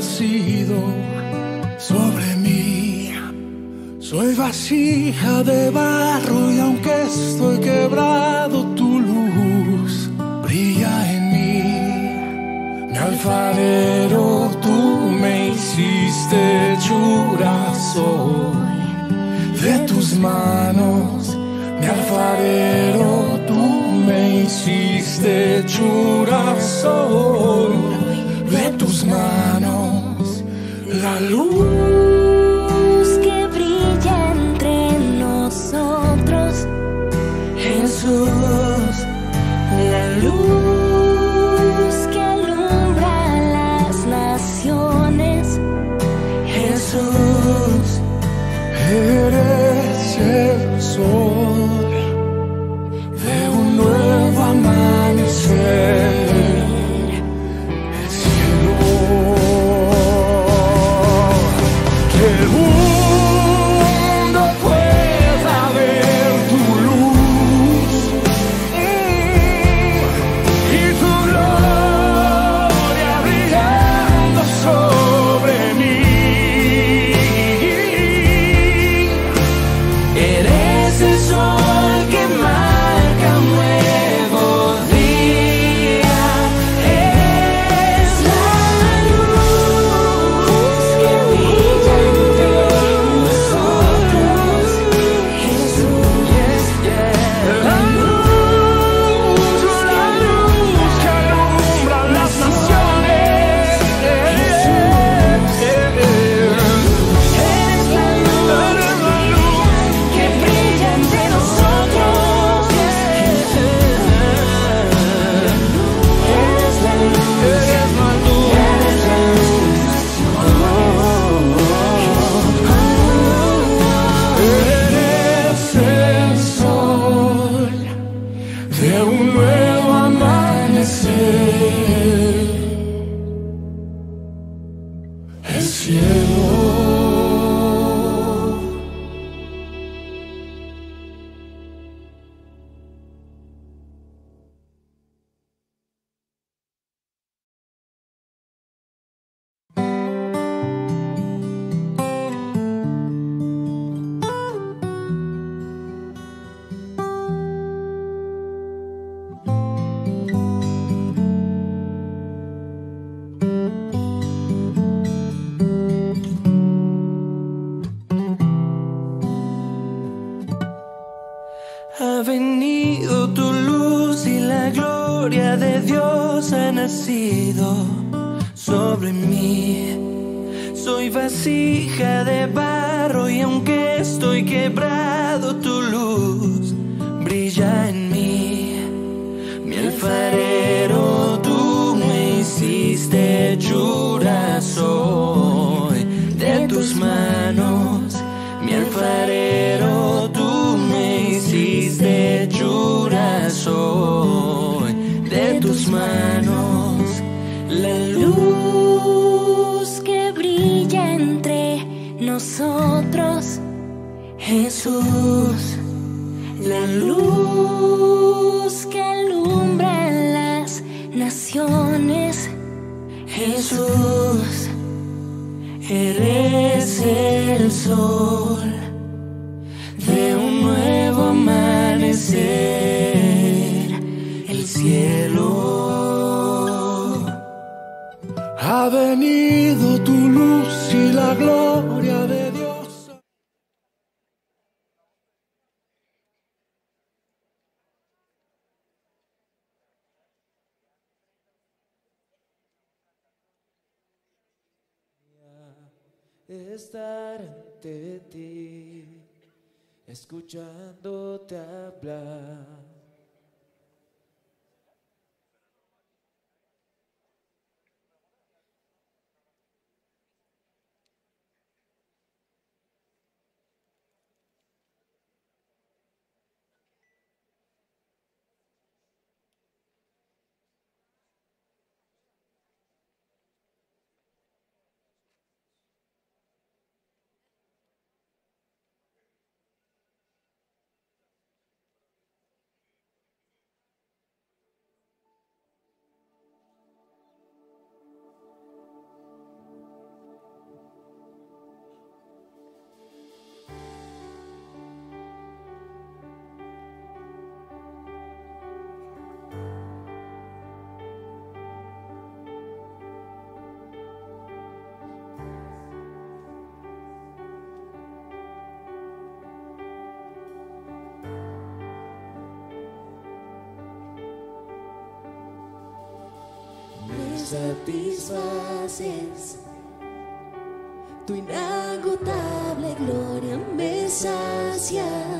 nacido sobre mí. Soy vasija de barro y aunque estoy quebrado, tu luz brilla en mí. Mi alfarero, tú me hiciste hechura, soy de tus manos. Mi alfarero, tú me hiciste hechura, soy de tus manos. lalu escuchándote hablar. Satisfaces. Tu inagotable gloria me sacia.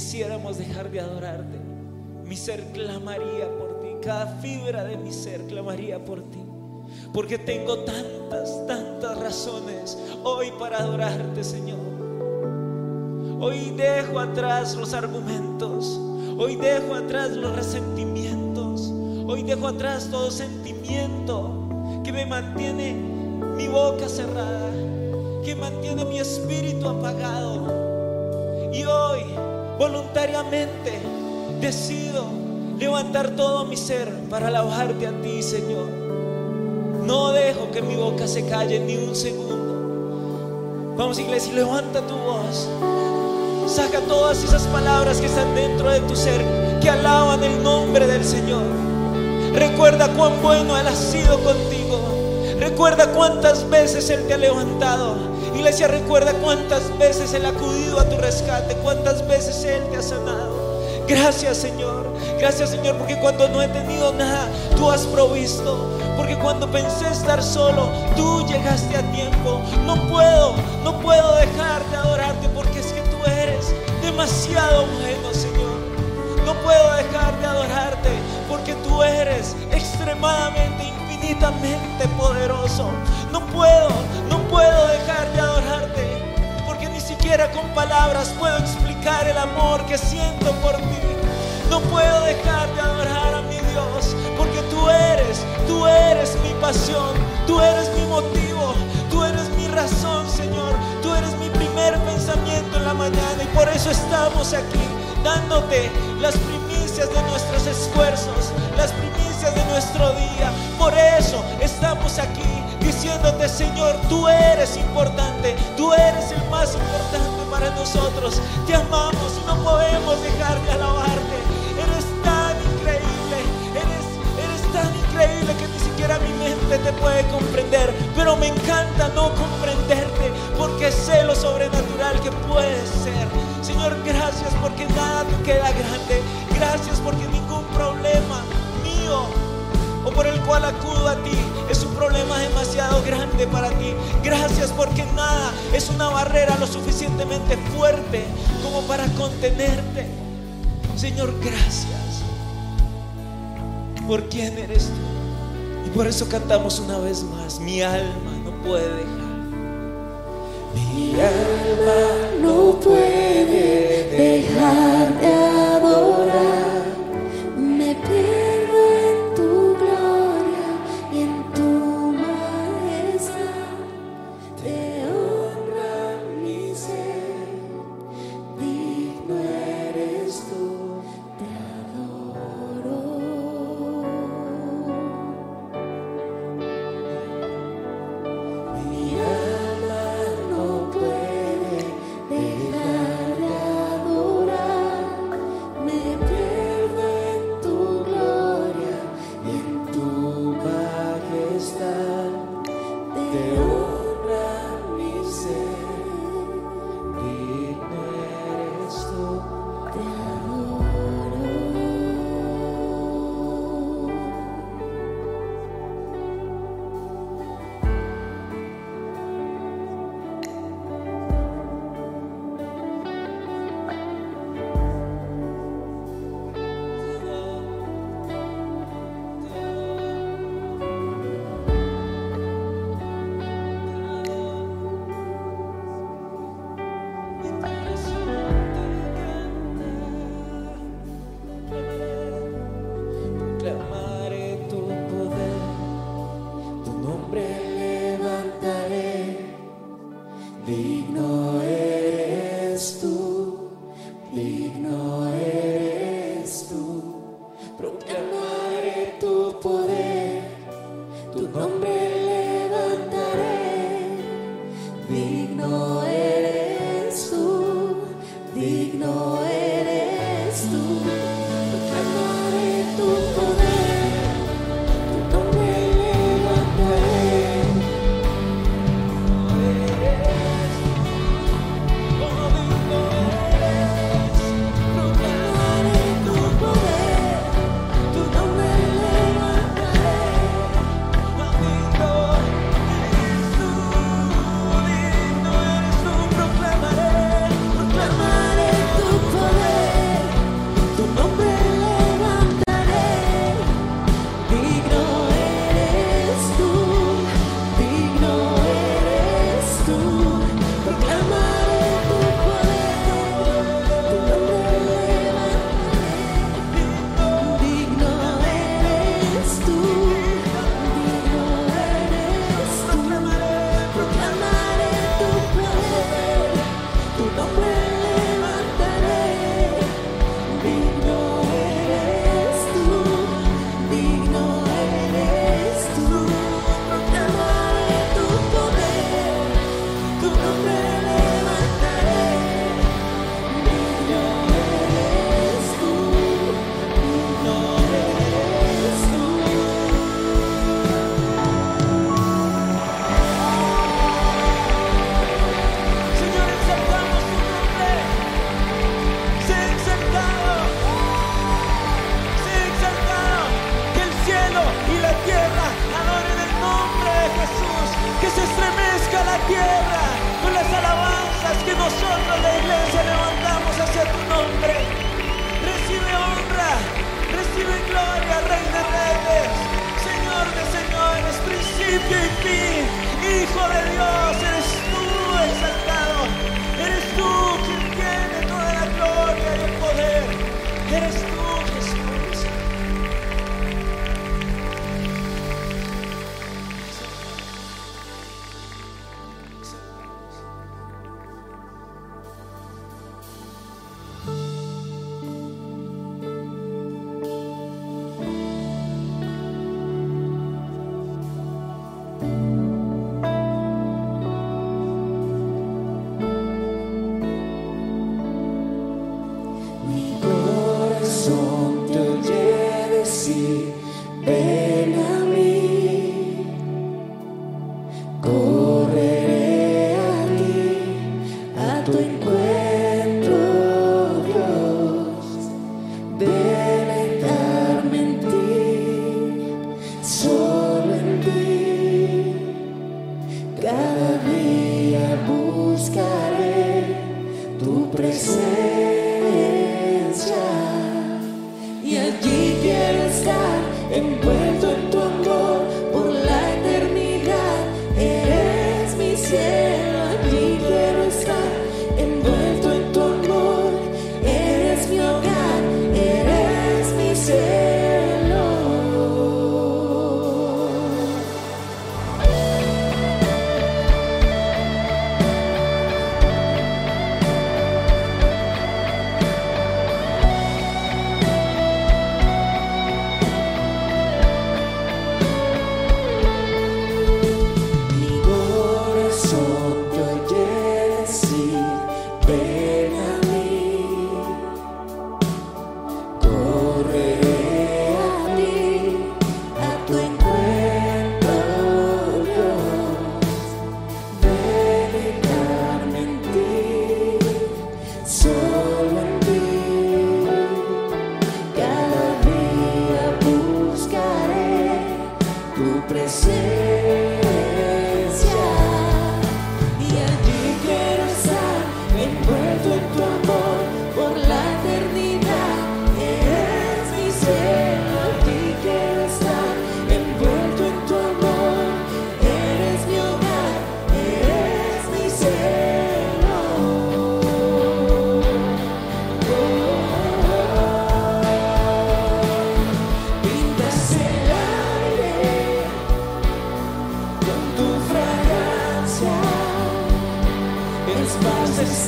Quisiéramos dejar de adorarte, mi ser clamaría por ti. Cada fibra de mi ser clamaría por ti. Porque tengo tantas, tantas razones hoy para adorarte, Señor. Hoy dejo atrás los argumentos. Hoy dejo atrás los resentimientos. Hoy dejo atrás todo sentimiento que me mantiene mi boca cerrada, que mantiene mi espíritu apagado. Y hoy, voluntariamente, decido levantar todo mi ser para alabarte a ti, Señor. No dejo que mi boca se calle ni un segundo. Vamos, iglesia, levanta tu voz. Saca todas esas palabras que están dentro de tu ser, que alaban el nombre del Señor. Recuerda cuán bueno Él ha sido contigo. Recuerda cuántas veces Él te ha levantado. Iglesia, recuerda cuántas veces Él ha acudido a tu rescate, cuántas veces Él te ha sanado. Gracias Señor, gracias Señor, porque cuando no he tenido nada, tú has provisto. Porque cuando pensé estar solo, tú llegaste a tiempo. No puedo, no puedo dejar de adorarte porque es que tú eres demasiado bueno, Señor. No puedo dejar de adorarte porque tú eres extremadamente, infinitamente poderoso. No puedo, no puedo dejar de adorarte siquiera con palabras puedo explicar el amor que siento por ti. No puedo dejar de adorar a mi Dios porque tú eres, tú eres mi pasión, tú eres mi motivo, tú eres mi razón, Señor. Tú eres mi primer pensamiento en la mañana y por eso estamos aquí dándote las primicias de nuestros esfuerzos, las primicias de nuestro día. Por eso estamos aquí diciéndote, Señor, tú eres importante, tú eres el más importante para nosotros. Te amamos y no podemos dejar de alabarte. Eres tan increíble, eres, eres tan increíble que ni siquiera mi mente te puede comprender. Pero me encanta no comprenderte porque sé lo sobrenatural que puedes ser. Señor, gracias porque nada te queda grande. Gracias porque ningún problema mío o por el cual acudo a ti problema demasiado grande para ti. Gracias porque nada es una barrera lo suficientemente fuerte como para contenerte. Señor, gracias por quién eres tú. Y por eso cantamos una vez más, mi alma no puede dejar. Mi alma no puede dejar de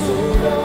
sooner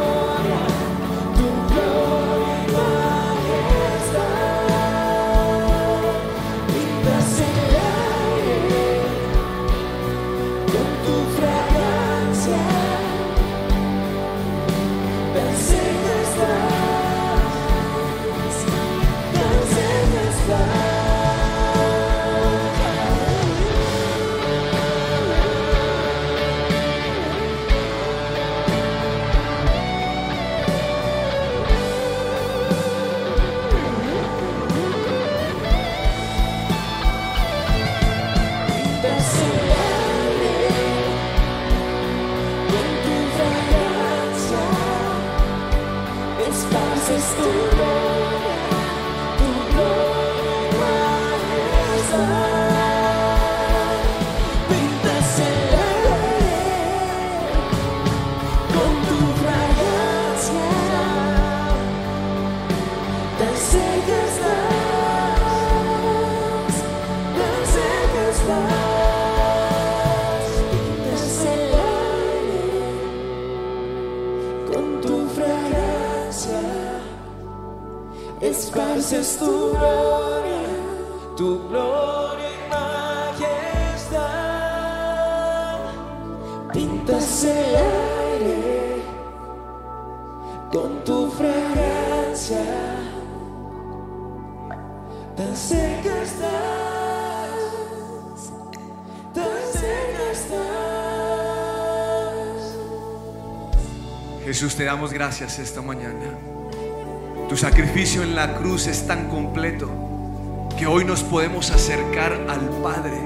esparces tu gloria, tu gloria y majestad. pintas el aire con tu fragancia. Tan cerca estás, tan cerca estás. Jesús, te damos gracias esta mañana. Sacrificio en la cruz es tan completo que hoy nos podemos acercar al Padre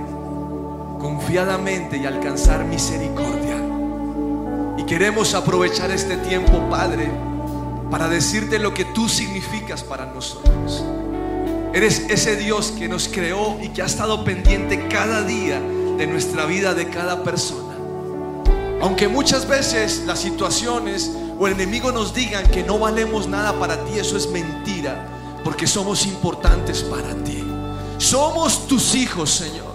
confiadamente y alcanzar misericordia. Y queremos aprovechar este tiempo, Padre, para decirte lo que tú significas para nosotros. Eres ese Dios que nos creó y que ha estado pendiente cada día de nuestra vida, de cada persona. Aunque muchas veces las situaciones o el enemigo nos digan que no valemos nada para ti, eso es mentira, porque somos importantes para ti. Somos tus hijos, Señor.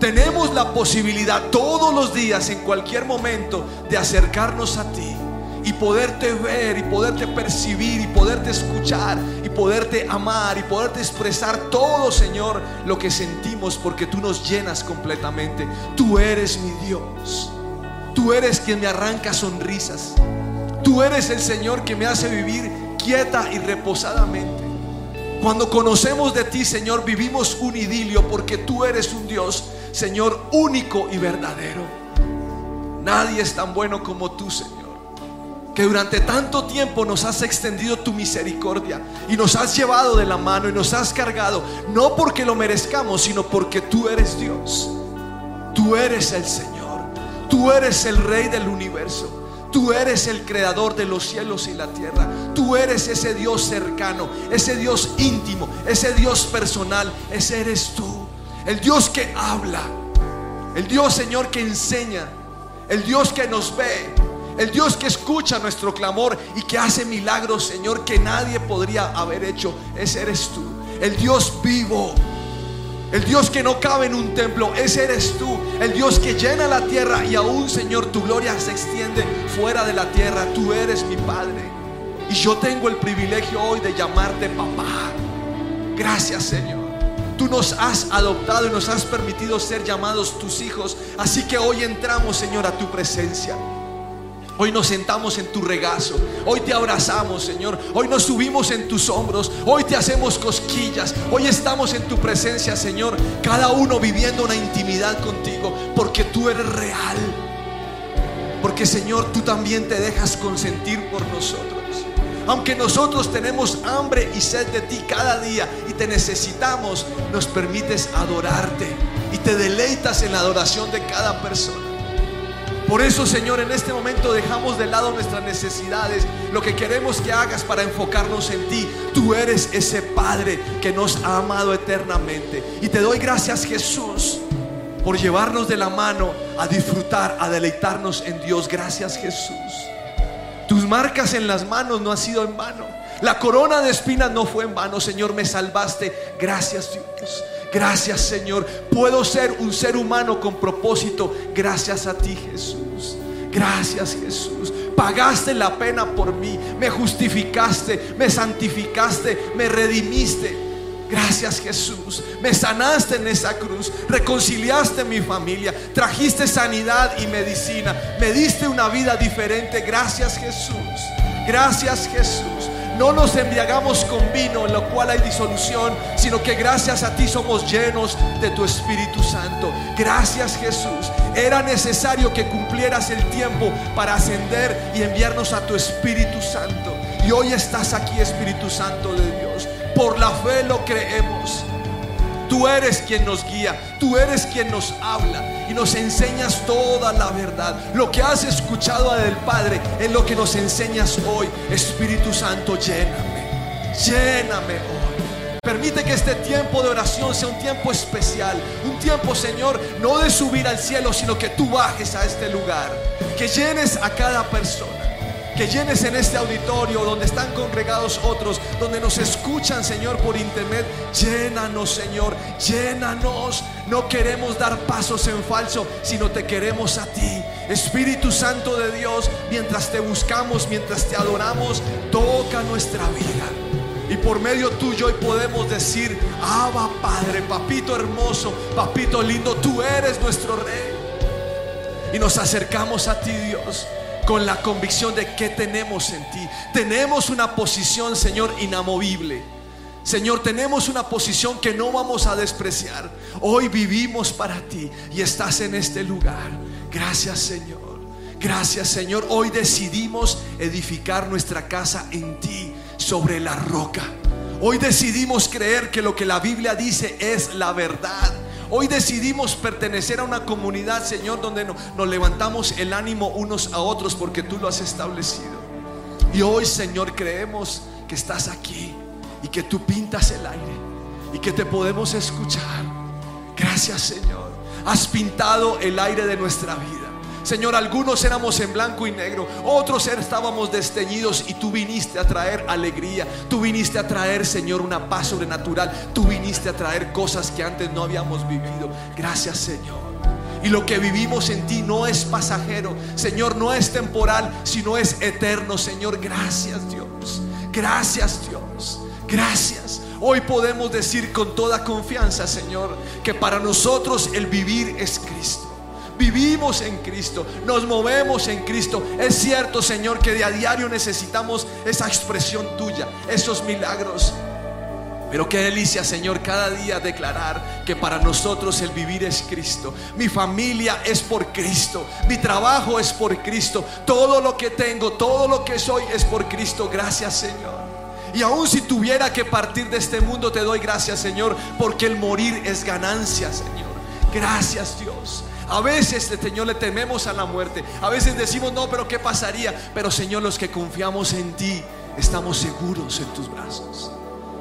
Tenemos la posibilidad todos los días, en cualquier momento, de acercarnos a ti y poderte ver y poderte percibir y poderte escuchar y poderte amar y poderte expresar todo, Señor, lo que sentimos porque tú nos llenas completamente. Tú eres mi Dios. Tú eres quien me arranca sonrisas. Tú eres el Señor que me hace vivir quieta y reposadamente. Cuando conocemos de ti, Señor, vivimos un idilio porque tú eres un Dios, Señor, único y verdadero. Nadie es tan bueno como tú, Señor. Que durante tanto tiempo nos has extendido tu misericordia y nos has llevado de la mano y nos has cargado, no porque lo merezcamos, sino porque tú eres Dios. Tú eres el Señor. Tú eres el Rey del universo. Tú eres el creador de los cielos y la tierra. Tú eres ese Dios cercano, ese Dios íntimo, ese Dios personal. Ese eres tú. El Dios que habla. El Dios, Señor, que enseña. El Dios que nos ve. El Dios que escucha nuestro clamor y que hace milagros, Señor, que nadie podría haber hecho. Ese eres tú. El Dios vivo. El Dios que no cabe en un templo, ese eres tú. El Dios que llena la tierra y aún, Señor, tu gloria se extiende fuera de la tierra. Tú eres mi Padre. Y yo tengo el privilegio hoy de llamarte papá. Gracias, Señor. Tú nos has adoptado y nos has permitido ser llamados tus hijos. Así que hoy entramos, Señor, a tu presencia. Hoy nos sentamos en tu regazo. Hoy te abrazamos, Señor. Hoy nos subimos en tus hombros. Hoy te hacemos cosquillas. Hoy estamos en tu presencia, Señor. Cada uno viviendo una intimidad contigo. Porque tú eres real. Porque, Señor, tú también te dejas consentir por nosotros. Aunque nosotros tenemos hambre y sed de ti cada día y te necesitamos, nos permites adorarte y te deleitas en la adoración de cada persona. Por eso, Señor, en este momento dejamos de lado nuestras necesidades, lo que queremos que hagas para enfocarnos en ti. Tú eres ese Padre que nos ha amado eternamente. Y te doy gracias, Jesús, por llevarnos de la mano a disfrutar, a deleitarnos en Dios. Gracias, Jesús. Tus marcas en las manos no han sido en vano. La corona de espinas no fue en vano, Señor, me salvaste. Gracias, Dios. Gracias Señor. Puedo ser un ser humano con propósito gracias a ti Jesús. Gracias Jesús. Pagaste la pena por mí. Me justificaste, me santificaste, me redimiste. Gracias Jesús. Me sanaste en esa cruz. Reconciliaste mi familia. Trajiste sanidad y medicina. Me diste una vida diferente. Gracias Jesús. Gracias Jesús. No nos embriagamos con vino en lo cual hay disolución, sino que gracias a ti somos llenos de tu Espíritu Santo. Gracias Jesús. Era necesario que cumplieras el tiempo para ascender y enviarnos a tu Espíritu Santo. Y hoy estás aquí, Espíritu Santo de Dios. Por la fe lo creemos. Tú eres quien nos guía, tú eres quien nos habla y nos enseñas toda la verdad. Lo que has escuchado del Padre es lo que nos enseñas hoy. Espíritu Santo, lléname, lléname hoy. Permite que este tiempo de oración sea un tiempo especial, un tiempo, Señor, no de subir al cielo, sino que tú bajes a este lugar, que llenes a cada persona que llenes en este auditorio donde están congregados otros, donde nos escuchan, Señor, por internet. Llénanos, Señor, llénanos. No queremos dar pasos en falso, sino te queremos a ti. Espíritu Santo de Dios, mientras te buscamos, mientras te adoramos, toca nuestra vida. Y por medio tuyo hoy podemos decir, Abba Padre, papito hermoso, papito lindo, tú eres nuestro rey. Y nos acercamos a ti, Dios, con la convicción de que tenemos en ti. Tenemos una posición, Señor, inamovible. Señor, tenemos una posición que no vamos a despreciar. Hoy vivimos para ti y estás en este lugar. Gracias, Señor. Gracias, Señor. Hoy decidimos edificar nuestra casa en ti, sobre la roca. Hoy decidimos creer que lo que la Biblia dice es la verdad. Hoy decidimos pertenecer a una comunidad, Señor, donde no- nos levantamos el ánimo unos a otros porque tú lo has establecido. Y hoy, Señor, creemos que estás aquí y que tú pintas el aire y que te podemos escuchar. Gracias, Señor. Has pintado el aire de nuestra vida. Señor, algunos éramos en blanco y negro, otros estábamos desteñidos y tú viniste a traer alegría. Tú viniste a traer, Señor, una paz sobrenatural. Tú viniste a traer cosas que antes no habíamos vivido. Gracias, Señor. Y lo que vivimos en ti no es pasajero, Señor, no es temporal, sino es eterno, Señor. Gracias, Dios. Gracias, Dios. Gracias. Hoy podemos decir con toda confianza, Señor, que para nosotros el vivir es. Vivimos en Cristo, nos movemos en Cristo. Es cierto, Señor, que de a diario necesitamos esa expresión tuya, esos milagros. Pero qué delicia, Señor, cada día declarar que para nosotros el vivir es Cristo. Mi familia es por Cristo. Mi trabajo es por Cristo. Todo lo que tengo, todo lo que soy es por Cristo. Gracias, Señor. Y aun si tuviera que partir de este mundo, te doy gracias, Señor, porque el morir es ganancia, Señor. Gracias, Dios. A veces, Señor, le tememos a la muerte. A veces decimos, no, pero ¿qué pasaría? Pero, Señor, los que confiamos en ti, estamos seguros en tus brazos.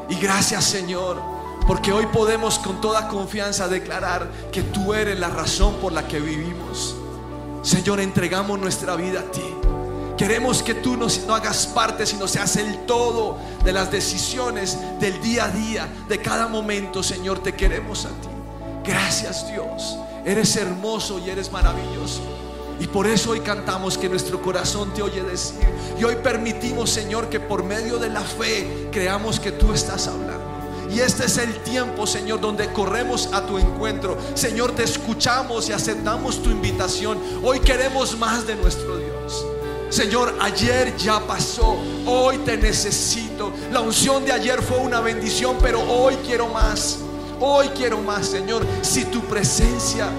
Y gracias Señor, porque hoy podemos con toda confianza declarar que tú eres la razón por la que vivimos. Señor, entregamos nuestra vida a ti. Queremos que tú nos, no hagas parte, sino seas el todo de las decisiones del día a día, de cada momento, Señor, te queremos a ti. Gracias Dios, eres hermoso y eres maravilloso. Y por eso hoy cantamos que nuestro corazón te oye decir. Y hoy permitimos, Señor, que por medio de la fe creamos que tú estás hablando. Y este es el tiempo, Señor, donde corremos a tu encuentro. Señor, te escuchamos y aceptamos tu invitación. Hoy queremos más de nuestro Dios. Señor, ayer ya pasó, hoy te necesito. La unción de ayer fue una bendición, pero hoy quiero más. Hoy quiero más, Señor. Si tu presencia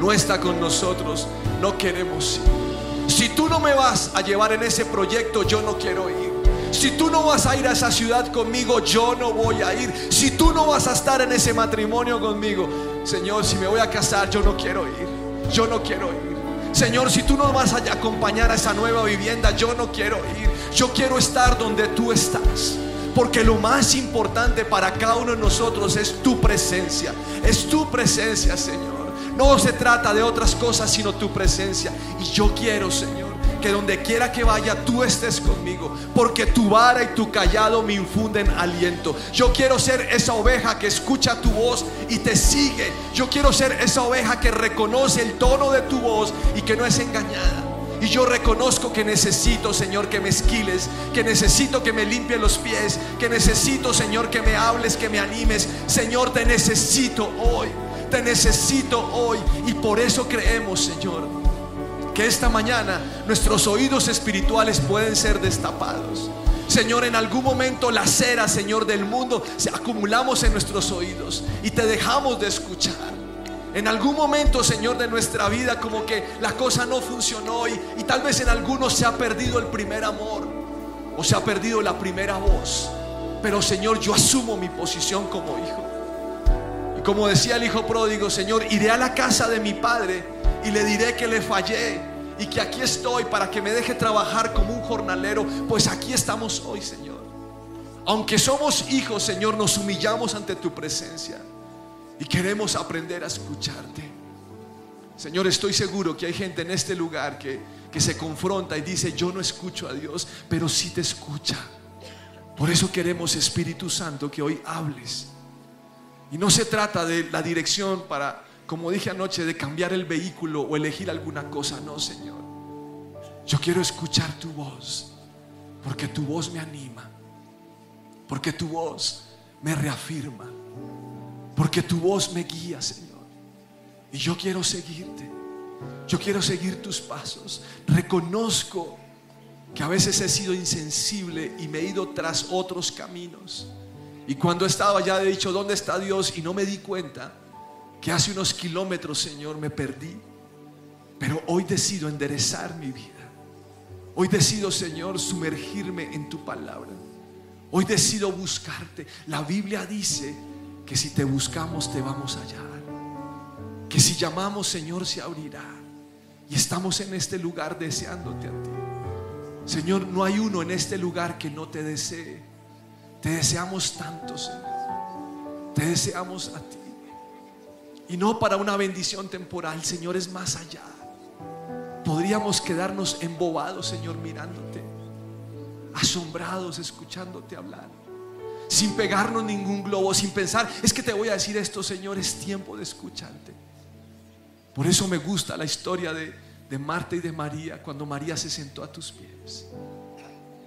no está con nosotros, no queremos ir. Si tú no me vas a llevar en ese proyecto, yo no quiero ir. Si tú no vas a ir a esa ciudad conmigo, yo no voy a ir. Si tú no vas a estar en ese matrimonio conmigo, Señor, si me voy a casar, yo no quiero ir. Yo no quiero ir. Señor, si tú no vas a acompañar a esa nueva vivienda, yo no quiero ir. Yo quiero estar donde tú estás. Porque lo más importante para cada uno de nosotros es tu presencia. Es tu presencia, Señor. No se trata de otras cosas, sino tu presencia. Y yo quiero, Señor, que donde quiera que vaya, tú estés conmigo. Porque tu vara y tu callado me infunden aliento. Yo quiero ser esa oveja que escucha tu voz y te sigue. Yo quiero ser esa oveja que reconoce el tono de tu voz y que no es engañada. Y yo reconozco que necesito, Señor, que me esquiles, que necesito que me limpie los pies, que necesito, Señor, que me hables, que me animes. Señor, te necesito hoy, te necesito hoy. Y por eso creemos, Señor, que esta mañana nuestros oídos espirituales pueden ser destapados. Señor, en algún momento la cera, Señor, del mundo, se acumulamos en nuestros oídos y te dejamos de escuchar. En algún momento, Señor, de nuestra vida, como que la cosa no funcionó y, y tal vez en algunos se ha perdido el primer amor o se ha perdido la primera voz. Pero, Señor, yo asumo mi posición como hijo. Y como decía el hijo pródigo, Señor, iré a la casa de mi padre y le diré que le fallé y que aquí estoy para que me deje trabajar como un jornalero. Pues aquí estamos hoy, Señor. Aunque somos hijos, Señor, nos humillamos ante tu presencia y queremos aprender a escucharte. Señor, estoy seguro que hay gente en este lugar que, que se confronta y dice, yo no escucho a Dios, pero sí te escucha. Por eso queremos, Espíritu Santo, que hoy hables. Y no se trata de la dirección para, como dije anoche, de cambiar el vehículo o elegir alguna cosa. No, Señor. Yo quiero escuchar tu voz, porque tu voz me anima. porque tu voz me reafirma, porque tu voz me guía, Señor. Y yo quiero seguirte, yo quiero seguir tus pasos. Reconozco que a veces he sido insensible y me he ido tras otros caminos. Y cuando estaba ya he dicho, ¿dónde está Dios? Y no me di cuenta que hace unos kilómetros, Señor, me perdí. Pero hoy decido enderezar mi vida. Hoy decido, Señor, sumergirme en tu palabra. Hoy decido buscarte. La Biblia dice que si te buscamos te vamos a hallar. Que si llamamos, Señor, se abrirá. Y estamos en este lugar deseándote a ti. Señor, no hay uno en este lugar que no te desee. Te deseamos tanto, Señor. Te deseamos a ti. Y no para una bendición temporal, Señor, es más allá. Podríamos quedarnos embobados, Señor, mirándote, asombrados, escuchándote hablar, sin pegarnos ningún globo, sin pensar, es que te voy a decir esto, Señor, es tiempo de escucharte. Por eso me gusta la historia de, de Marta y de María, cuando María se sentó a tus pies.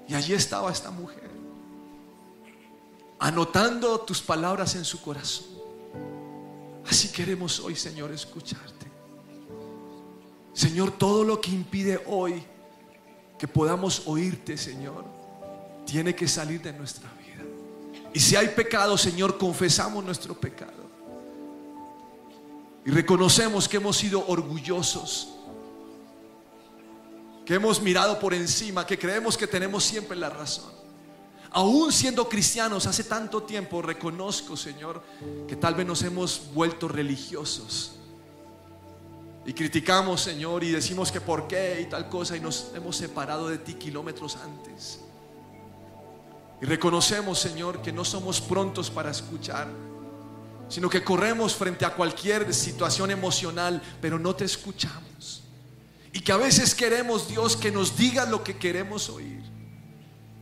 Y allí estaba esta mujer, anotando tus palabras en su corazón. Así queremos hoy, Señor, escucharte. Señor, todo lo que impide hoy que podamos oírte, Señor, tiene que salir de nuestra. Y si hay pecado, Señor, confesamos nuestro pecado. Y reconocemos que hemos sido orgullosos, que hemos mirado por encima, que creemos que tenemos siempre la razón. Aún siendo cristianos hace tanto tiempo, reconozco, Señor, que tal vez nos hemos vuelto religiosos. Y criticamos, Señor, y decimos que por qué y tal cosa, y nos hemos separado de ti kilómetros antes. Y reconocemos, Señor, que no somos prontos para escuchar, sino que corremos frente a cualquier situación emocional, pero no te escuchamos. Y que a veces queremos, Dios, que nos digas lo que queremos oír.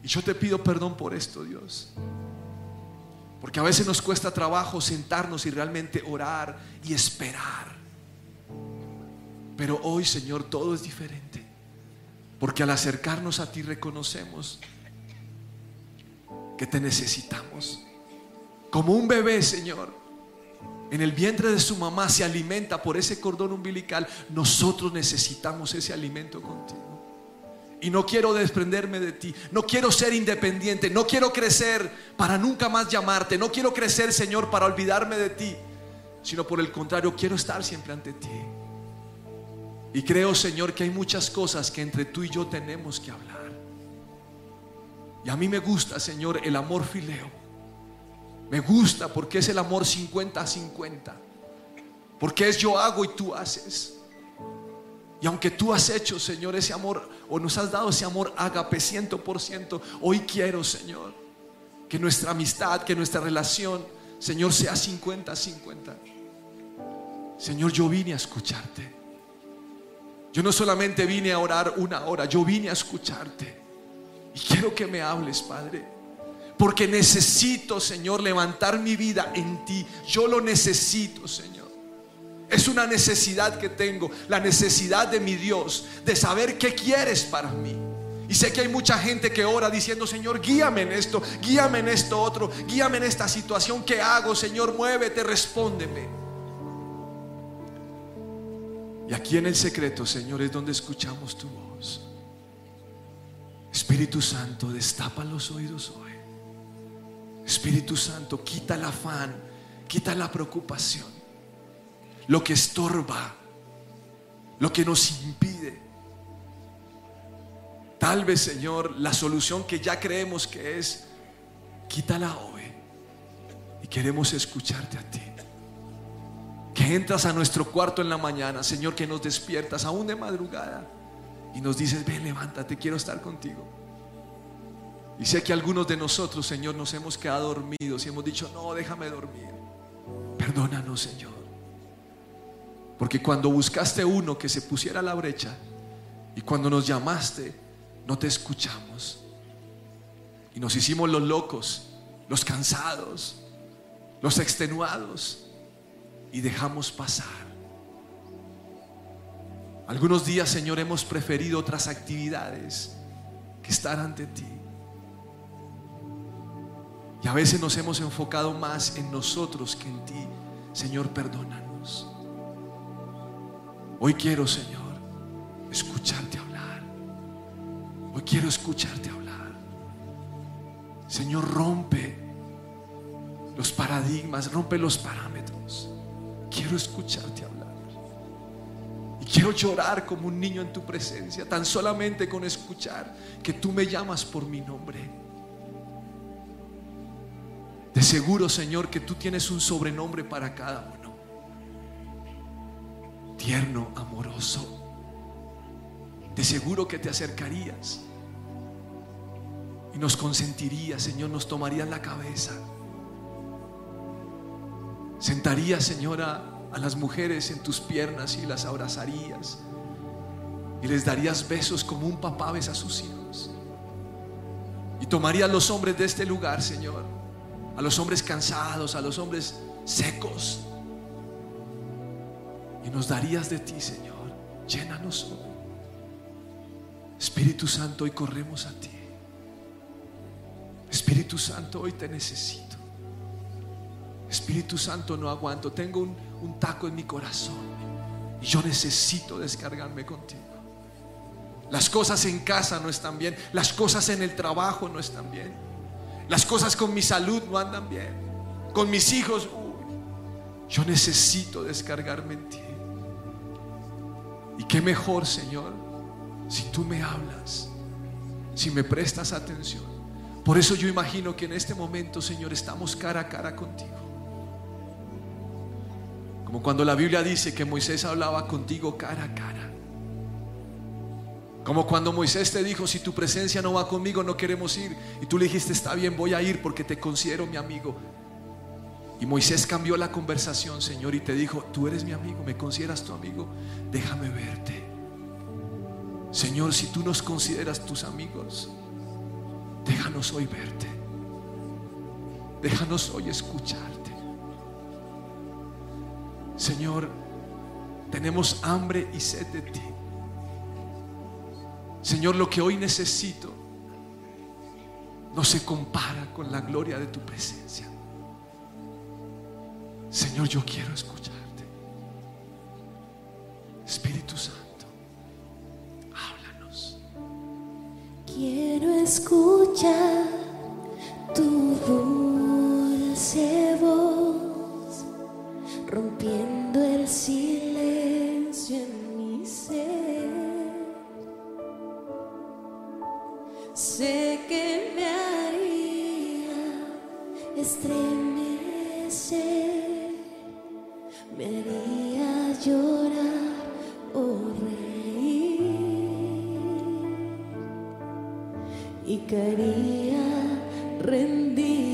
Y yo te pido perdón por esto, Dios. Porque a veces nos cuesta trabajo sentarnos y realmente orar y esperar. Pero hoy, Señor, todo es diferente. Porque al acercarnos a ti reconocemos que te necesitamos. Como un bebé, Señor, en el vientre de su mamá se alimenta por ese cordón umbilical, nosotros necesitamos ese alimento contigo. Y no quiero desprenderme de ti, no quiero ser independiente, no quiero crecer para nunca más llamarte, no quiero crecer, Señor, para olvidarme de ti, sino por el contrario, quiero estar siempre ante ti. Y creo, Señor, que hay muchas cosas que entre tú y yo tenemos que hablar. Y a mí me gusta, Señor, el amor fileo. Me gusta porque es el amor 50 a 50. Porque es yo hago y tú haces. Y aunque tú has hecho, Señor, ese amor, o nos has dado ese amor ágape ciento por ciento, hoy quiero, Señor, que nuestra amistad, que nuestra relación, Señor, sea 50 a 50. Señor, yo vine a escucharte. Yo no solamente vine a orar una hora, yo vine a escucharte. Y quiero que me hables, Padre. Porque necesito, Señor, levantar mi vida en ti. Yo lo necesito, Señor. Es una necesidad que tengo, la necesidad de mi Dios, de saber qué quieres para mí. Y sé que hay mucha gente que ora diciendo, Señor, guíame en esto, guíame en esto otro, guíame en esta situación. ¿Qué hago, Señor? Muévete, respóndeme. Y aquí en el secreto, Señor, es donde escuchamos tu voz. Espíritu Santo, destapa los oídos hoy. Espíritu Santo, quita el afán, quita la preocupación, lo que estorba, lo que nos impide. Tal vez, Señor, la solución que ya creemos que es, quítala hoy. Y queremos escucharte a ti que entras a nuestro cuarto en la mañana, Señor, que nos despiertas aún de madrugada y nos dices, ven, levántate, quiero estar contigo. Y sé que algunos de nosotros, Señor, nos hemos quedado dormidos y hemos dicho, no, déjame dormir. Perdónanos, Señor. Porque cuando buscaste uno que se pusiera la brecha y cuando nos llamaste, no te escuchamos. Y nos hicimos los locos, los cansados, los extenuados y dejamos pasar. Algunos días, Señor, hemos preferido otras actividades que estar ante ti. Y a veces nos hemos enfocado más en nosotros que en ti. Señor, perdónanos. Hoy quiero, Señor, escucharte hablar. Hoy quiero escucharte hablar. Señor, rompe los paradigmas, rompe los parámetros. Quiero escucharte hablar. Quiero llorar como un niño en tu presencia, tan solamente con escuchar que tú me llamas por mi nombre. De seguro, Señor, que tú tienes un sobrenombre para cada uno. Tierno, amoroso. De seguro que te acercarías y nos consentirías, Señor, nos tomarías la cabeza. Sentarías, Señora, a las mujeres en tus piernas y las abrazarías. Y les darías besos como un papá besa a sus hijos. Y tomarías los hombres de este lugar, Señor. A los hombres cansados, a los hombres secos. Y nos darías de ti, Señor. Llénanos hoy. Espíritu Santo, hoy corremos a ti. Espíritu Santo, hoy te necesito. Espíritu Santo, no aguanto. Tengo un, un taco en mi corazón. Y yo necesito descargarme contigo. Las cosas en casa no están bien. Las cosas en el trabajo no están bien. Las cosas con mi salud no andan bien. Con mis hijos, uy, yo necesito descargarme en ti. Y qué mejor, Señor, si tú me hablas, si me prestas atención. Por eso yo imagino que en este momento, Señor, estamos cara a cara contigo. Como cuando la Biblia dice que Moisés hablaba contigo cara a cara. Como cuando Moisés te dijo, si tu presencia no va conmigo, no queremos ir. Y tú le dijiste, está bien, voy a ir porque te considero mi amigo. Y Moisés cambió la conversación, Señor, y te dijo, tú eres mi amigo, me consideras tu amigo, déjame verte. Señor, si tú nos consideras tus amigos, déjanos hoy verte. Déjanos hoy escucharte. Señor, tenemos hambre y sed de ti. Señor, lo que hoy necesito no se compara con la gloria de tu presencia. Señor, yo quiero escucharte. Espíritu Santo, háblanos. Quiero escuchar tu dulce voz, rompiendo el silencio en mi ser. Sé que me haría estremecer, me haría llorar o reír y caería rendido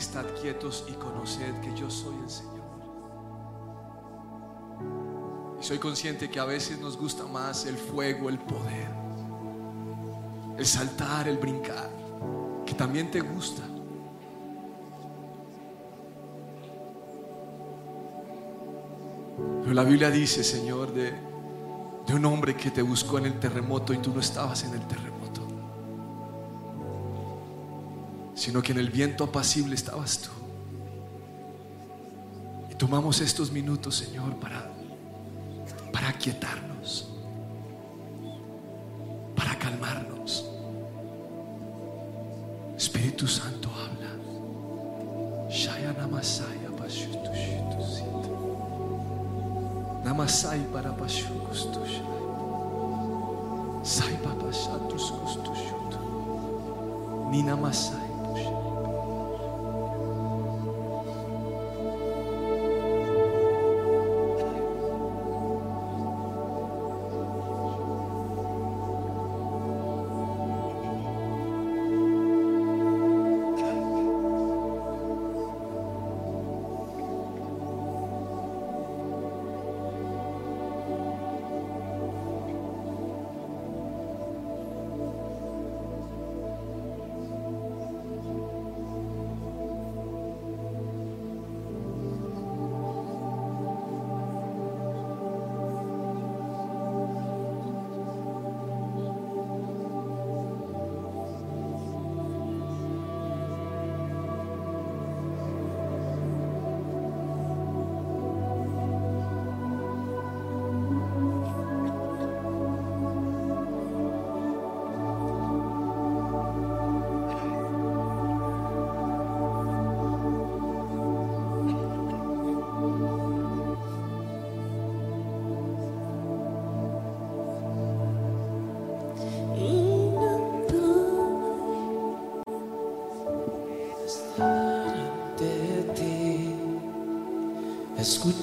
estad quietos y conoced que yo soy el Señor. Y soy consciente que a veces nos gusta más el fuego, el poder, el saltar, el brincar, que también te gusta. Pero la Biblia dice, Señor, de, de un hombre que te buscó en el terremoto y tú no estabas en el terremoto, sino que en el viento apacible estabas tú. Y tomamos estos minutos, Señor, para, para aquietarnos, para calmarnos. Espíritu Santo habla. Shaya namasaya. Namasai para pashukustusha. Sai papashatus kustushutu. Ni namasai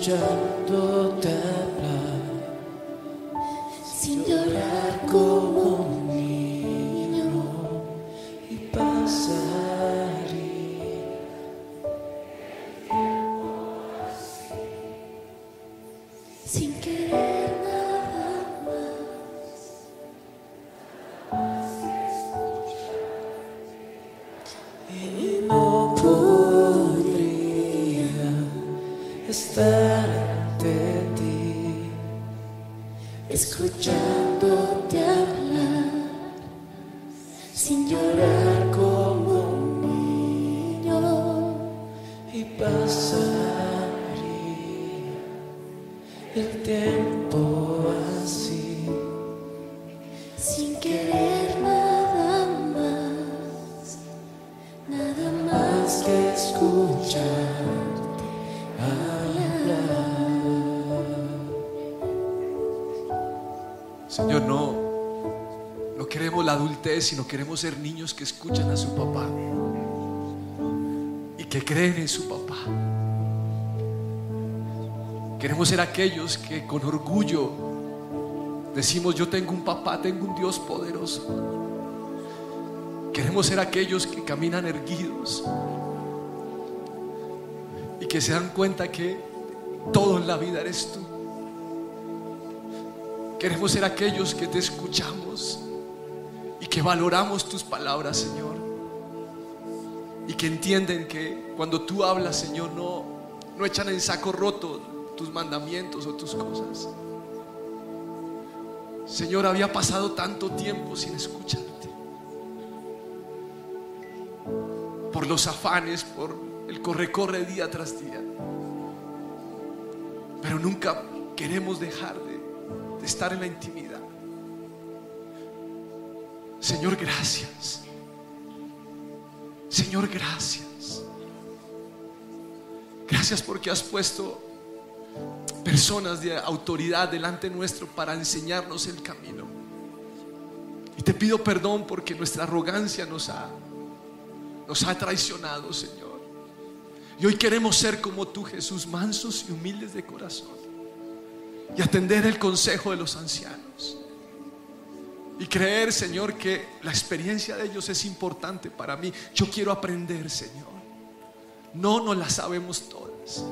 escuchándote hablar, sin llorar como un niño y pasar. sin querer sino queremos ser niños que escuchan a su papá y que creen en su papá. Queremos ser aquellos que con orgullo decimos, yo tengo un papá, tengo un Dios poderoso. Queremos ser aquellos que caminan erguidos y que se dan cuenta que todo en la vida eres tú. Queremos ser aquellos que te escuchamos que valoramos tus palabras, Señor. Y que entienden que cuando tú hablas, Señor, no, no echan en saco roto tus mandamientos o tus cosas. Señor, había pasado tanto tiempo sin escucharte. Por los afanes, por el corre-corre día tras día. Pero nunca queremos dejar de, de estar en la intimidad. Señor, gracias. Señor, gracias. Gracias porque has puesto personas de autoridad delante nuestro para enseñarnos el camino. Y te pido perdón porque nuestra arrogancia nos ha, nos ha traicionado, Señor. Y hoy queremos ser como tú, Jesús, mansos y humildes de corazón. Y atender el consejo de los ancianos. Y creer, Señor, que la experiencia de ellos es importante para mí. Yo quiero aprender, Señor. No nos las sabemos todas.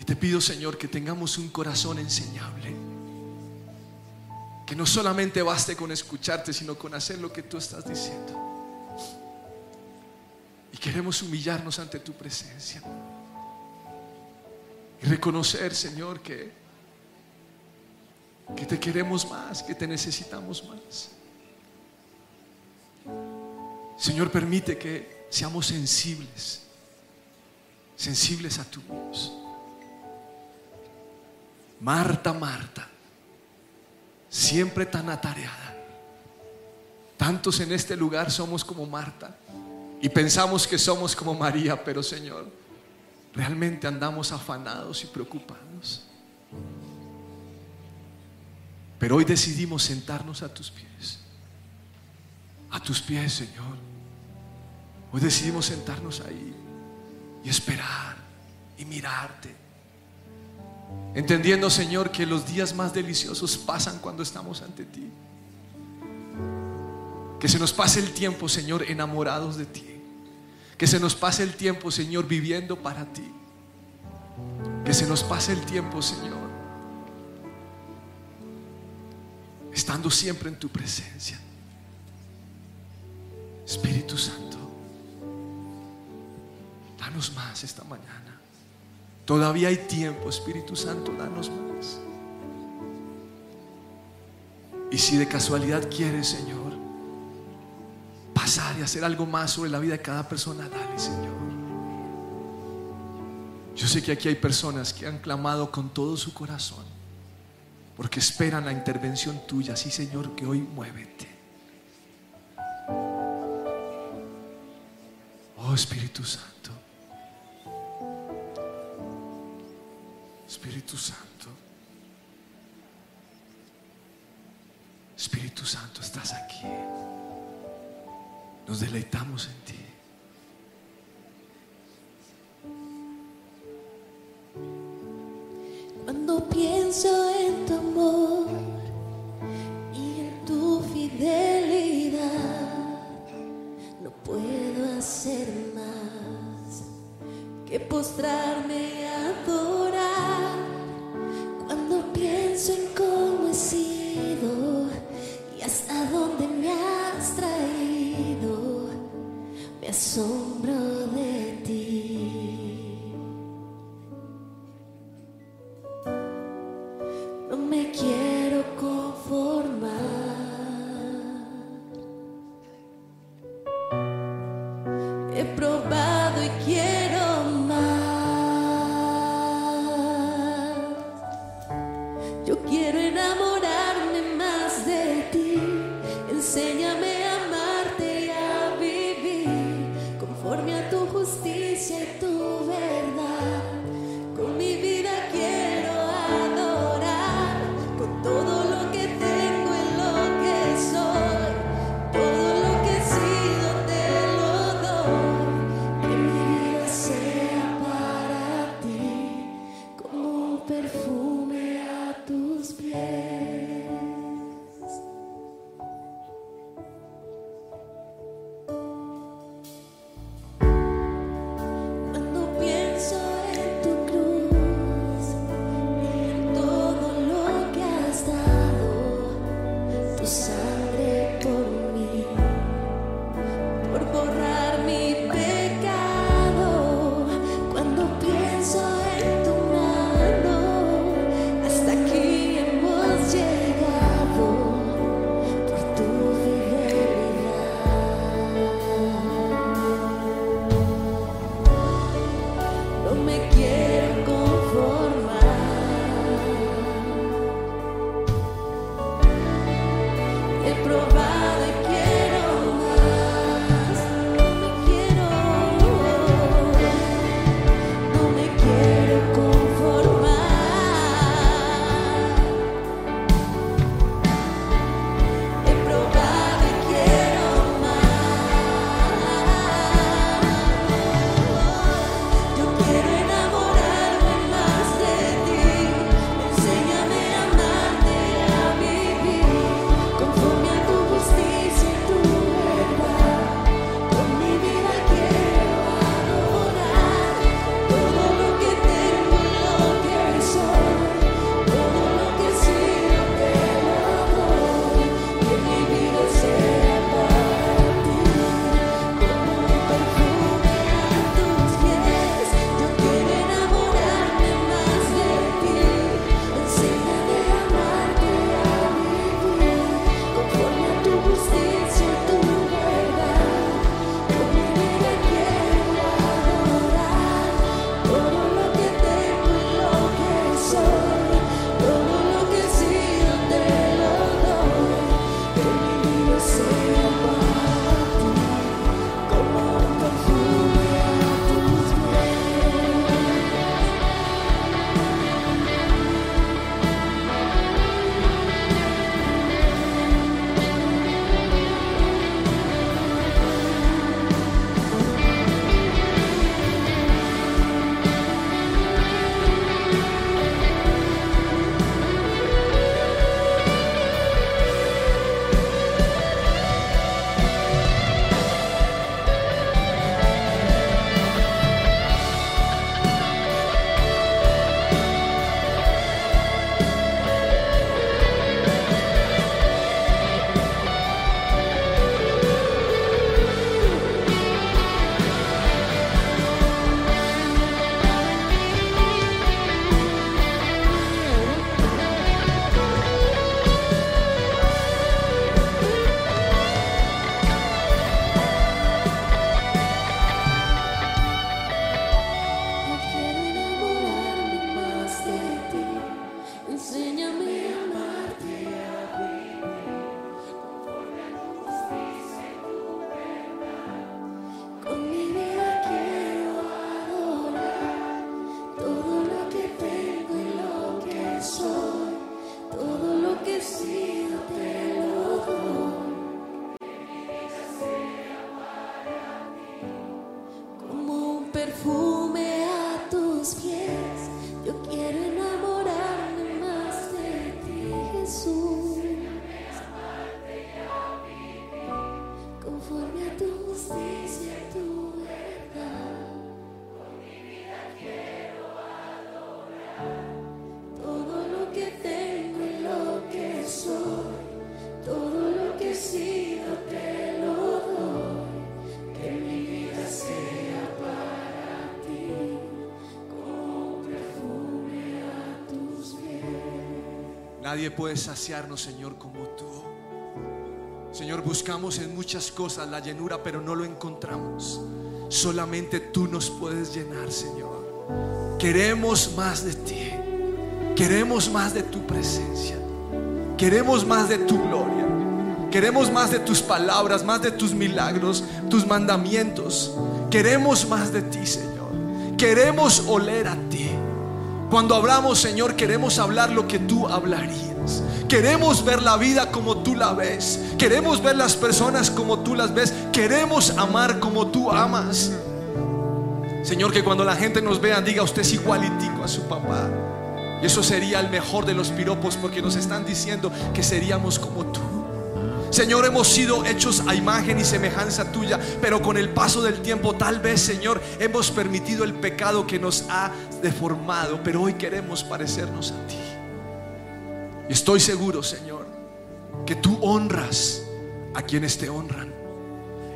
Y te pido, Señor, que tengamos un corazón enseñable. Que no solamente baste con escucharte, sino con hacer lo que tú estás diciendo. Y queremos humillarnos ante tu presencia. Y reconocer, Señor, que, que te queremos más, que te necesitamos más. Señor, permite que seamos sensibles, sensibles a tu voz. Marta, Marta, siempre tan atareada. Tantos en este lugar somos como Marta y pensamos que somos como María, pero Señor, realmente andamos afanados y preocupados. Pero hoy decidimos sentarnos a tus pies. A tus pies, Señor. Hoy decidimos sentarnos ahí y esperar y mirarte. Entendiendo, Señor, que los días más deliciosos pasan cuando estamos ante ti. Que se nos pase el tiempo, Señor, enamorados de ti. Que se nos pase el tiempo, Señor, viviendo para ti. Que se nos pase el tiempo, Señor, estando siempre en tu presencia. Espíritu Santo, danos más esta mañana. Todavía hay tiempo, Espíritu Santo, danos más. Y si de casualidad quieres, Señor, pasar y hacer algo más sobre la vida de cada persona, dale, Señor. Yo sé que aquí hay personas que han clamado con todo su corazón, porque esperan la intervención tuya. Sí, Señor, que hoy muévete. Oh Espíritu Santo. Espíritu Santo. Espíritu Santo, estás aquí. Nos deleitamos en ti. Cuando pienso Nadie puede saciarnos, Señor, como tú. Señor, buscamos en muchas cosas la llenura, pero no lo encontramos. Solamente tú nos puedes llenar, Señor. Queremos más de ti. Queremos más de tu presencia. Queremos más de tu gloria. Queremos más de tus palabras, más de tus milagros, tus mandamientos. Queremos más de ti, Señor. Queremos oler a ti. Cuando hablamos, Señor, queremos hablar lo que tú hablarías. Queremos ver la vida como tú la ves. Queremos ver las personas como tú las ves. Queremos amar como tú amas. Señor, que cuando la gente nos vea diga usted es igualitico a su papá. Y eso sería el mejor de los piropos porque nos están diciendo que seríamos como tú. Señor, hemos sido hechos a imagen y semejanza tuya, pero con el paso del tiempo tal vez, Señor, hemos permitido el pecado que nos ha deformado, pero hoy queremos parecernos a ti. Y estoy seguro, Señor, que tú honras a quienes te honran.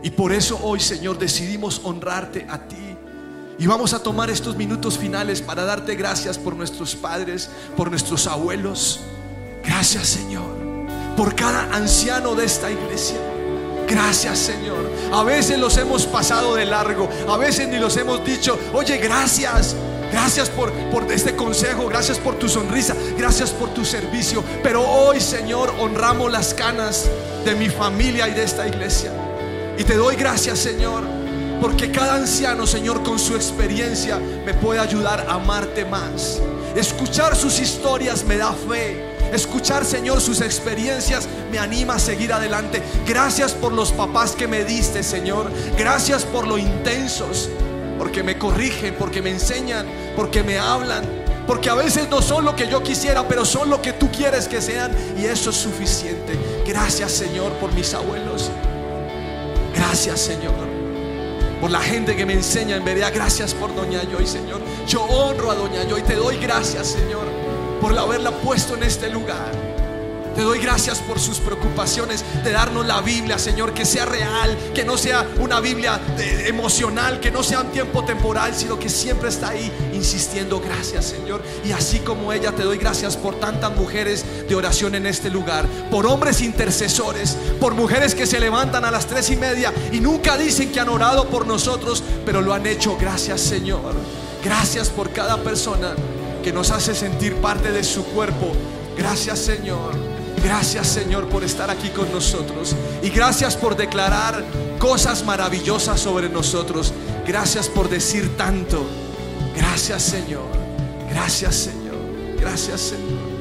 Y por eso hoy, Señor, decidimos honrarte a ti. Y vamos a tomar estos minutos finales para darte gracias por nuestros padres, por nuestros abuelos. Gracias, Señor por cada anciano de esta iglesia. Gracias Señor. A veces los hemos pasado de largo. A veces ni los hemos dicho, oye, gracias. Gracias por, este consejo. Gracias por tu sonrisa. Gracias por tu servicio. Pero hoy Señor honramos las canas de mi familia y de esta iglesia. Y te doy gracias Señor. Porque cada anciano, Señor, con su experiencia me puede ayudar a amarte más. Escuchar sus historias me da fe. Escuchar, Señor, sus experiencias me anima a seguir adelante. Gracias por los papás que me diste, Señor. Gracias por lo intensos, porque me corrigen, porque me enseñan, porque me hablan. Porque a veces no son lo que yo quisiera, pero son lo que tú quieres que sean. Y eso es suficiente. Gracias, Señor, por mis abuelos. Gracias, Señor. Por la gente que me enseña en verdad. Gracias por Doña Joy, Señor. Yo honro a Doña Joy. Te doy gracias, Señor por haberla puesto en este lugar. Te doy gracias por sus preocupaciones de darnos la Biblia, Señor, que sea real, que no sea una Biblia emocional, que no sea un tiempo temporal, sino que siempre está ahí insistiendo. Gracias, Señor. Y así como ella, te doy gracias por tantas mujeres de oración en este lugar, por hombres intercesores, por mujeres que se levantan a las tres y media y nunca dicen que han orado por nosotros, pero lo han hecho. Gracias, Señor. Gracias por cada persona que nos hace sentir parte de su cuerpo. Gracias Señor. Gracias Señor por estar aquí con nosotros. Y gracias por declarar cosas maravillosas sobre nosotros. Gracias por decir tanto. Gracias Señor. Gracias Señor. Gracias Señor.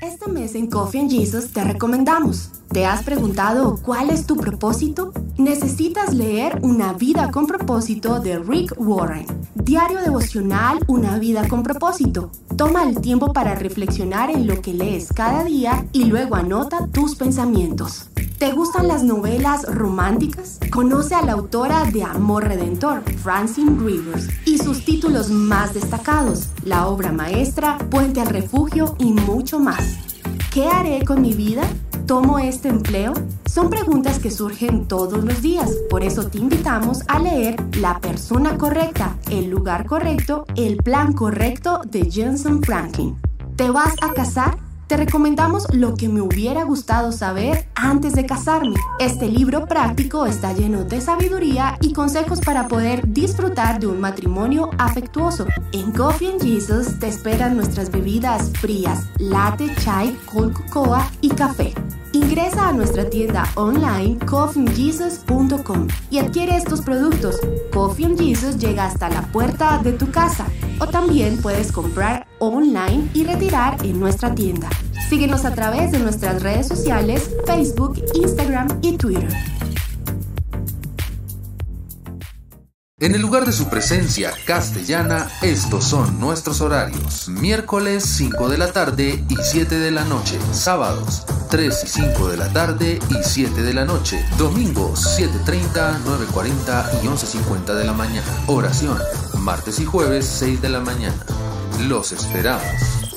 Este mes en Coffee and Jesus te recomendamos. ¿Te has preguntado cuál es tu propósito? Necesitas leer Una vida con propósito de Rick Warren. Diario devocional Una vida con propósito. Toma el tiempo para reflexionar en lo que lees cada día y luego anota tus pensamientos. ¿Te gustan las novelas románticas? Conoce a la autora de Amor Redentor, Francine Rivers, y sus títulos más destacados, la obra maestra, Puente al Refugio y mucho más. ¿Qué haré con mi vida? ¿Tomo este empleo? Son preguntas que surgen todos los días, por eso te invitamos a leer La persona correcta, el lugar correcto, el plan correcto de Jensen Franklin. ¿Te vas a casar? Te recomendamos lo que me hubiera gustado saber antes de casarme. Este libro práctico está lleno de sabiduría y consejos para poder disfrutar de un matrimonio afectuoso. En Coffee and Jesus te esperan nuestras bebidas frías, latte, chai, cold cocoa y café. Ingresa a nuestra tienda online coffeeandjesus.com y adquiere estos productos. Coffee and Jesus llega hasta la puerta de tu casa o también puedes comprar online y retirar en nuestra tienda. Síguenos a través de nuestras redes sociales, Facebook, Instagram y Twitter. En el lugar de su presencia castellana, estos son nuestros horarios. Miércoles 5 de la tarde y 7 de la noche. Sábados 3 y 5 de la tarde y 7 de la noche. Domingos 7.30, 9.40 y 11.50 de la mañana. Oración. Martes y jueves 6 de la mañana. Los esperamos.